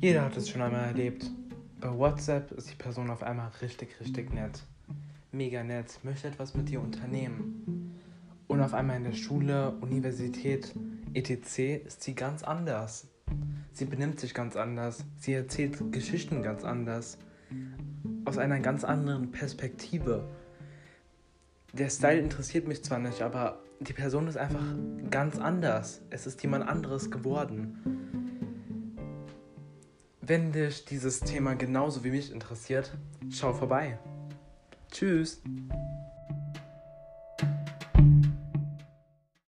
Jeder hat es schon einmal erlebt. Bei WhatsApp ist die Person auf einmal richtig, richtig nett. Mega nett, möchte etwas mit dir unternehmen. Und auf einmal in der Schule, Universität, etc. ist sie ganz anders. Sie benimmt sich ganz anders. Sie erzählt Geschichten ganz anders. Aus einer ganz anderen Perspektive. Der Style interessiert mich zwar nicht, aber die Person ist einfach ganz anders. Es ist jemand anderes geworden. Wenn dich dieses Thema genauso wie mich interessiert, schau vorbei. Tschüss.